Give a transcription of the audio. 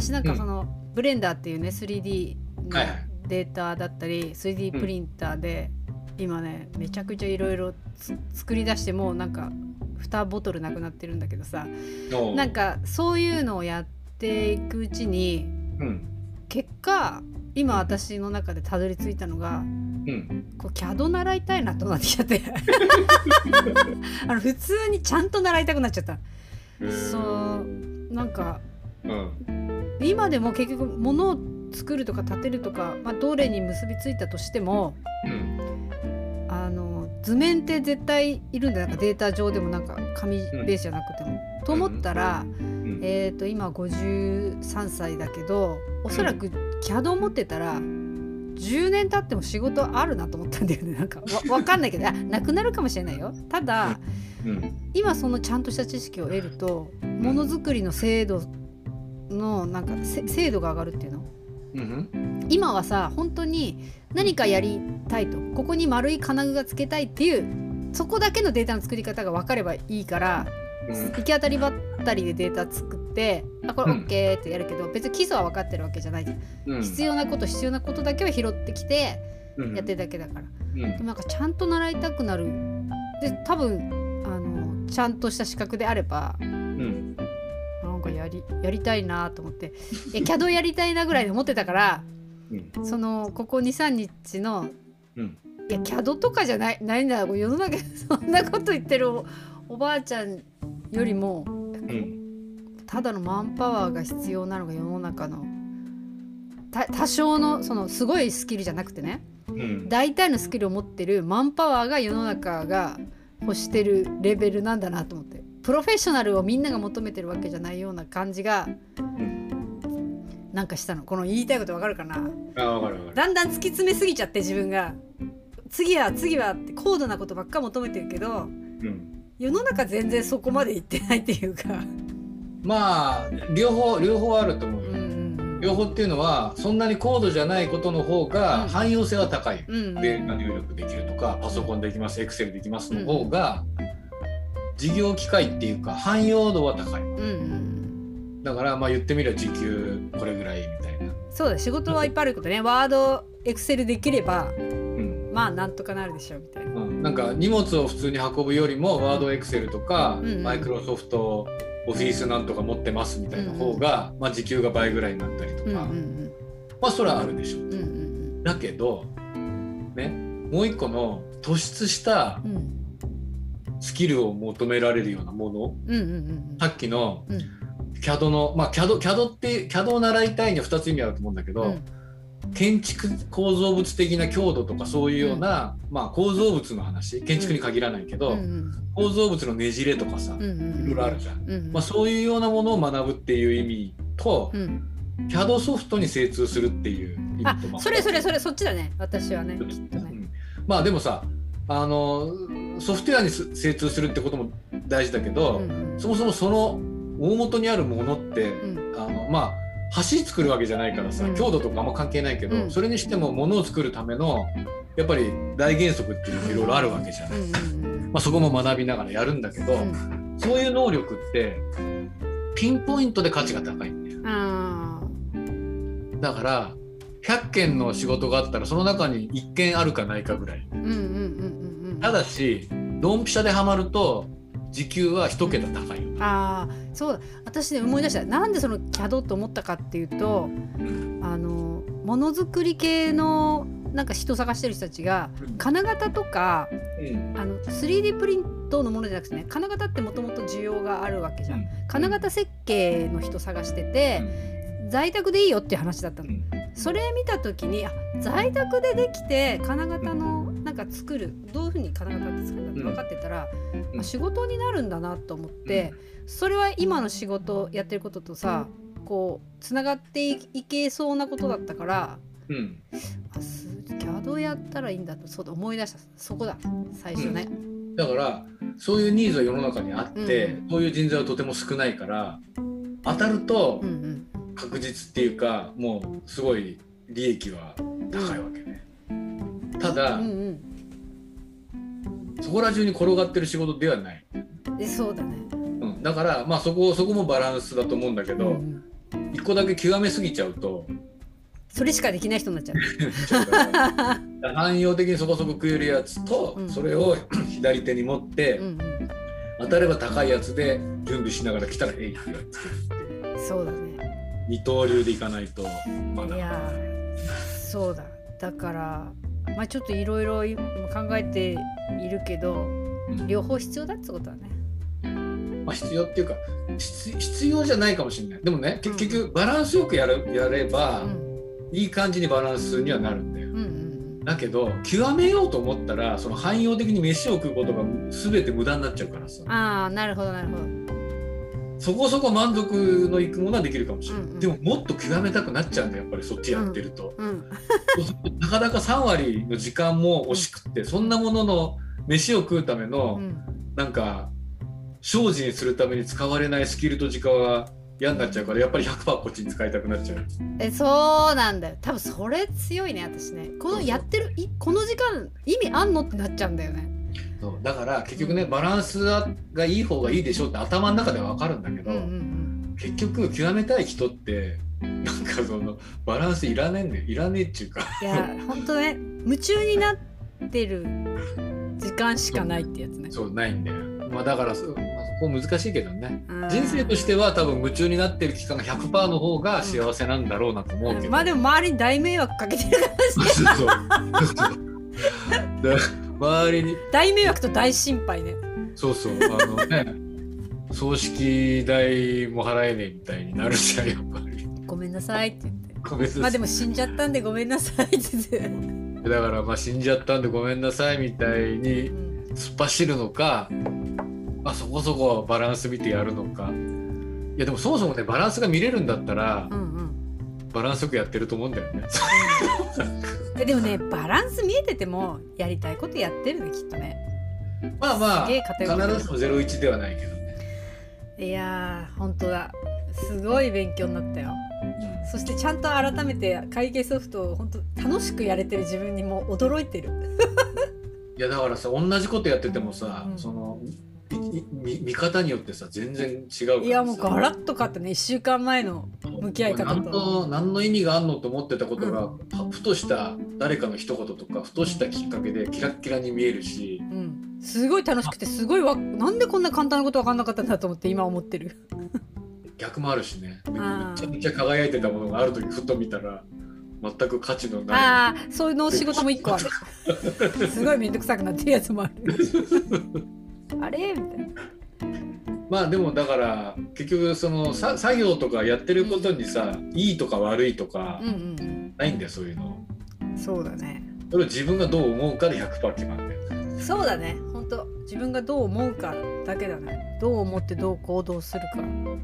私なんかその、ブレンダーっていうね 3D のはいはい。データだったり 3D プリンターで、今ねめちゃくちゃいろいろ作り出してもうなんか2ボトルなくなってるんだけどさなんかそういうのをやっていくうちにうん。結果今私の中でたどり着いたのがうん。こう CAD 習いたいなとなってきちゃって。あの普通にちゃんと習いたくなっちゃった。そうなんかうん今でも結局物を作るとか建てるとか、まあ、どれに結びついたとしてもうんあの図面って絶対いるんだよ。なんかデータ上でもなんか紙ベースじゃなくても。と思ったら、うん。えー、と今53歳だけどおそらく CAD を持ってたら10年経っても仕事あるなと思ったんだよね。なんかわわかんないけどあなくなるかもしれないよ。ただうん。今そのちゃんとした知識を得るとものづくりの精度のなんかせ精度が上がるっていうの？うん今はさ本当に何かやりたいと。ここに丸い金具がつけたいっていうそこだけのデータの作り方が分かればいいからうん。行き当たりばったりでデータ作ってあこれうん。OK ってやるけど、別に基礎は分かってるわけじゃないじゃん、うん。必要なこと必要なことだけを拾ってきてうん。やってるだけだから、うん。でもなんかちゃんと習いたくなる。で多分あのちゃんとした資格であればうんかやりやりたいなと思って。いや CAD やりたいなぐらいで思ってたからうん。そのここ23日のうん。いや CAD とかじゃないないんだ世の中で そんなこと言ってるおおばあちゃんよりもうん。ただのマンパワーが必要なのが世の中のた多少のそのすごいスキルじゃなくてねうん。大体のスキルを持ってるマンパワーが世の中が欲してるレベルなんだなと思ってプロフェッショナルをみんなが求めてるわけじゃないような感じがなんかしたの。この言いたいことわかるかな？あわかるわかる。だんだん突き詰めすぎちゃって自分が。次は次はって高度なことばっか求めてるけどうん。世の中全然そこまでいってないっていうか。まあ両方両方あると思うよ。うんうん両方っていうのはそんなに高度じゃないことの方がうん。汎用性は高い、うんうん。データ入力できるとかパソコンできますエクセルできますの方が事業機会っていうか汎用度は高い。うんうんだからまあ言ってみれば時給これぐらいみたいな、そうだ仕事はいっぱいあるけどね。ワードエクセルできればうん。まあなんとかなるでしょうみたいな。うん、なんか荷物を普通に運ぶよりもワードエクセルとかうんうん。マイクロソフトオフィスなんとか持ってますみたいな方が、まあ、時給が倍ぐらいになったりとか、うんうんまあそれはあるでしょううんうんうん。だけどねもう一個の突出したうんうんスキルを求められるようなもの。うんうんうんさっきのうん。CAD のまあ CAD, CAD って CAD を習いたいには2つ意味あると思うんだけど、うん。建築構造物的な強度とかそういうような、まあ、構造物の話。建築に限らないけど、うんうん構造物のねじれとかさ、うんうんいろいろあるじゃん、うんまあ、そういうようなものを学ぶっていう意味と、うん CAD ソフトに精通するっていう意あ味とまあそれそれそれそっちだね。私はねきっとね。うん。まあでもさあのソフトウェアにす精通するってことも大事だけど、うんうん。そもそもその大元にあるものって、うん。あのまあ橋作るわけじゃないからさ、うん。強度とかあんま関係ないけど、うん。それにしても物を作るためのやっぱり大原則っていうのもいろいろあるわけじゃない、まあ、そこも学びながらやるんだけど、うん。そういう能力ってピンポイントで価値が高いんだよ。あだから100件の仕事があったらその中に1件あるかないかぐらい。うんうんうんただしドンピシャでハマると時給は1桁高いよ、ああそうだ。私ね思い出した。なんでその CAD と思ったかっていうとうんあのものづくり系のなんか人探してる人たちが金型とかあの 3D プリントのものじゃなくてね金型ってもともと需要があるわけじゃん、金型設計の人探してて、在宅でいいよっていう話だったの、それ見た時にあ在宅でできて金型のか作るどういうふうに金型って作るんだって分かってたら、うん。あ仕事になるんだなと思って、それは今の仕事やってることとさこうつながっていいけそうなことだったからうん。あす CAD やったらいいんだとそうだ思い出した。そこだ。最初ね。だからそういうニーズは世の中にあって、うん。そういう人材はとても少ないから当たるとうんうん。確実っていうかもうすごい利益は高いわけね、ただ、うんそこら中に転がってる仕事ではない、うん、えそうだね。うん、だからまあそこそこもバランスだと思うんだけど、うん一個だけ極めすぎちゃうとそれしかできない人になっちゃう。汎用的にそこそこ食えるやつと、うん。それを 左手に持って、うんうん。当たれば高いやつで準備しながら来たら「えい」ってやってそうだね。二刀流でいかないとまだ。いやーそうだ。だからまあちょっといろいろ今考えているけどうん。両方必要だってことだね。まあ、必要っていうか必必要じゃないかもしれない。でもねうん結局バランスよくやるやれば、うん。いい感じにバランスにはなるんだよ。うんうんだけど極めようと思ったらその汎用的に飯を食うことが全て無駄になっちゃうからさ。ああなるほどなるほどそこそこ満足のいくものはできるかもしれない、うんうん。でももっと極めたくなっちゃうんだよやっぱりそっちやってると、うん。そうするとなかなか3割の時間も惜しくってそんなものの飯を食うための、うん。なんか精進するために使われないスキルと時間は嫌になっちゃうからやっぱり100%こっちに使いたくなっちゃう。えそうなんだよ。多分それ強いね私ね。このやってるいこの時間意味あんの？ってなっちゃうんだよねそう。だから結局ねバランスがいい方がいいでしょうって頭の中では分かるんだけど、うんうん結局極めたい人ってなんかそのバランスいらねえんだよいらねえっていうか。いや本当ね夢中になってる時間しかないってやつね。そうないんだよ、まあ、だからそ,、まあ、そこ難しいけどね。うん。人生としては多分夢中になってる期間が100%の方が幸せなんだろうなと思うけど、まあでも周りに大迷惑かけてるからそうそうそう。で周りに。大迷惑と大心配ね。そうそう。あのね 葬式代も払えねえみたいになるじゃんやっぱり。ごめんなさいって言って。個別まあでも死んじゃったんでごめんなさいって言って、だからまあ死んじゃったんでごめんなさいみたいにうん。突っ走るのかあそこそこバランス見てやるのか。いやでもそもそもねバランスが見れるんだったらうんうんバランスよくやってると思うんだよね。えでもねバランス見えててもやりたいことやってるねきっとね。まあまあ必ずしも01ではないけどね。いやー本当だ。すごい勉強になったよ。そしてちゃんと改めて会計ソフトを本当楽しくやれてる自分にもう驚いてる。いやだからさ同じことやっててもさ、うん。その見見方によってさ全然違ういやもうガラッと変わったね。1週間前の向き合い方と。何の何の意味があんのと思ってたことが、ふとした誰かの一言とかふとしたきっかけでキラッキラに見えるし。うん。すごい楽しくてすごいわなんでこんな簡単なこと分かんなかったんだと思って今思ってる。逆もあるしね。めちゃめちゃ輝いてたものがある時ふと見たら全く価値のないああそういうの仕事も1個ある。すごい面倒くさくなってるやつもある あれ？みたいな。まあでもだから結局そのさ作業とかやってることにさ、いいとか悪いとかないんだよそういうの。うんそうだね。それを自分がどう思うかで100%決まるんだよそうだね。本当。自分がどう思うかだけだね。どう思ってどう行動するか。うん